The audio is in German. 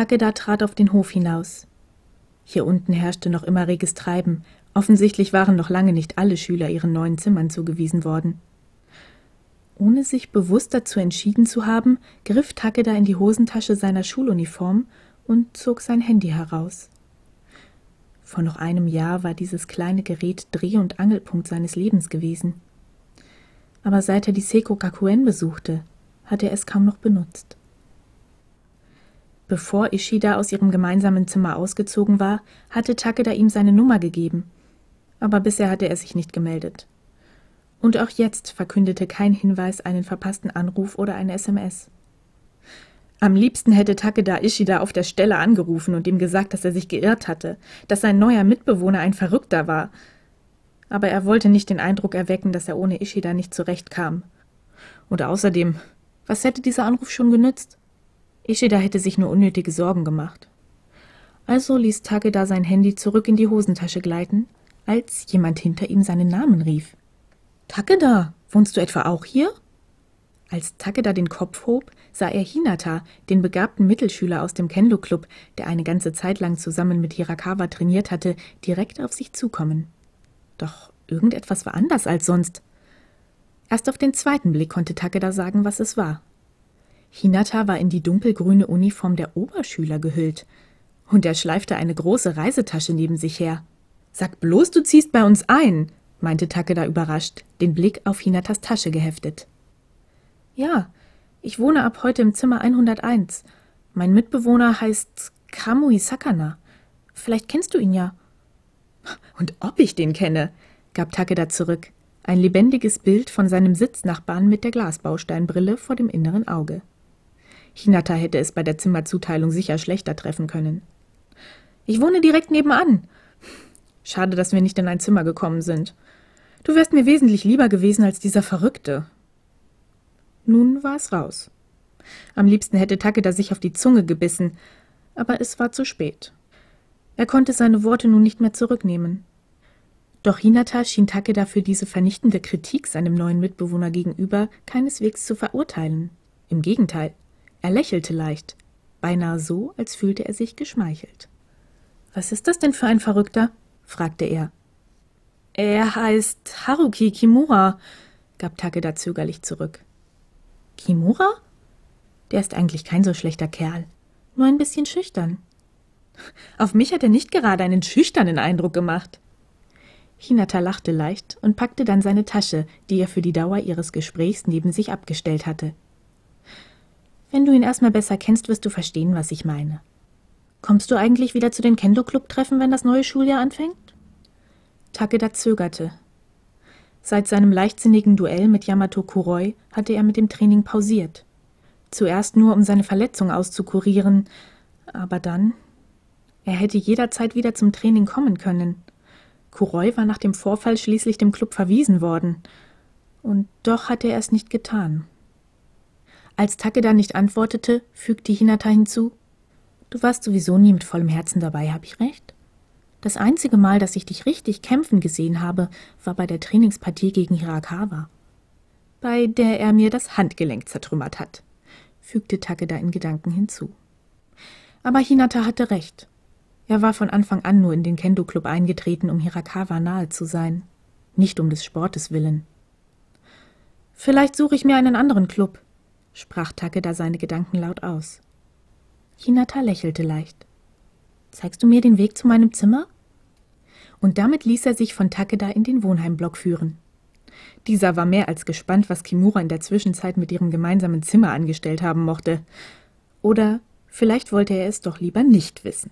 Takeda trat auf den Hof hinaus. Hier unten herrschte noch immer reges Treiben. Offensichtlich waren noch lange nicht alle Schüler ihren neuen Zimmern zugewiesen worden. Ohne sich bewusst dazu entschieden zu haben, griff Takeda in die Hosentasche seiner Schuluniform und zog sein Handy heraus. Vor noch einem Jahr war dieses kleine Gerät Dreh- und Angelpunkt seines Lebens gewesen. Aber seit er die Seiko Gakuen besuchte, hatte er es kaum noch benutzt. Bevor Ishida aus ihrem gemeinsamen Zimmer ausgezogen war, hatte Takeda ihm seine Nummer gegeben. Aber bisher hatte er sich nicht gemeldet. Und auch jetzt verkündete kein Hinweis einen verpassten Anruf oder eine SMS. Am liebsten hätte Takeda Ishida auf der Stelle angerufen und ihm gesagt, dass er sich geirrt hatte, dass sein neuer Mitbewohner ein Verrückter war. Aber er wollte nicht den Eindruck erwecken, dass er ohne Ishida nicht zurechtkam. Und außerdem, was hätte dieser Anruf schon genützt? Ishida hätte sich nur unnötige Sorgen gemacht. Also ließ Takeda sein Handy zurück in die Hosentasche gleiten, als jemand hinter ihm seinen Namen rief. Takeda, wohnst du etwa auch hier? Als Takeda den Kopf hob, sah er Hinata, den begabten Mittelschüler aus dem Kendo-Club, der eine ganze Zeit lang zusammen mit Hirakawa trainiert hatte, direkt auf sich zukommen. Doch irgendetwas war anders als sonst. Erst auf den zweiten Blick konnte Takeda sagen, was es war. Hinata war in die dunkelgrüne Uniform der Oberschüler gehüllt, und er schleifte eine große Reisetasche neben sich her. Sag bloß, du ziehst bei uns ein, meinte Takeda überrascht, den Blick auf Hinatas Tasche geheftet. Ja, ich wohne ab heute im Zimmer 101. Mein Mitbewohner heißt Kamui Sakana. Vielleicht kennst du ihn ja. Und ob ich den kenne, gab Takeda zurück. Ein lebendiges Bild von seinem Sitznachbarn mit der Glasbausteinbrille vor dem inneren Auge. Hinata hätte es bei der Zimmerzuteilung sicher schlechter treffen können. Ich wohne direkt nebenan. Schade, dass wir nicht in ein Zimmer gekommen sind. Du wärst mir wesentlich lieber gewesen als dieser Verrückte. Nun war es raus. Am liebsten hätte Takeda sich auf die Zunge gebissen, aber es war zu spät. Er konnte seine Worte nun nicht mehr zurücknehmen. Doch Hinata schien Takeda für diese vernichtende Kritik seinem neuen Mitbewohner gegenüber keineswegs zu verurteilen. Im Gegenteil, er lächelte leicht, beinahe so, als fühlte er sich geschmeichelt. Was ist das denn für ein Verrückter? fragte er. Er heißt Haruki Kimura, gab Takeda zögerlich zurück. Kimura? Der ist eigentlich kein so schlechter Kerl, nur ein bisschen schüchtern. Auf mich hat er nicht gerade einen schüchternen Eindruck gemacht. Hinata lachte leicht und packte dann seine Tasche, die er für die Dauer ihres Gesprächs neben sich abgestellt hatte. Wenn du ihn erstmal besser kennst, wirst du verstehen, was ich meine. Kommst du eigentlich wieder zu den Kendo-Club-Treffen, wenn das neue Schuljahr anfängt? Takeda zögerte. Seit seinem leichtsinnigen Duell mit Yamato Kuroi hatte er mit dem Training pausiert. Zuerst nur, um seine Verletzung auszukurieren, aber dann. Er hätte jederzeit wieder zum Training kommen können. Kuroi war nach dem Vorfall schließlich dem Club verwiesen worden. Und doch hatte er es nicht getan. Als Takeda nicht antwortete, fügte Hinata hinzu: Du warst sowieso nie mit vollem Herzen dabei, hab ich recht? Das einzige Mal, dass ich dich richtig kämpfen gesehen habe, war bei der Trainingspartie gegen Hirakawa. Bei der er mir das Handgelenk zertrümmert hat, fügte Takeda in Gedanken hinzu. Aber Hinata hatte recht. Er war von Anfang an nur in den Kendo-Club eingetreten, um Hirakawa nahe zu sein, nicht um des Sportes willen. Vielleicht suche ich mir einen anderen Club, sprach Takeda seine Gedanken laut aus. Hinata lächelte leicht. Zeigst du mir den Weg zu meinem Zimmer? Und damit ließ er sich von Takeda in den Wohnheimblock führen. Dieser war mehr als gespannt, was Kimura in der Zwischenzeit mit ihrem gemeinsamen Zimmer angestellt haben mochte. Oder vielleicht wollte er es doch lieber nicht wissen.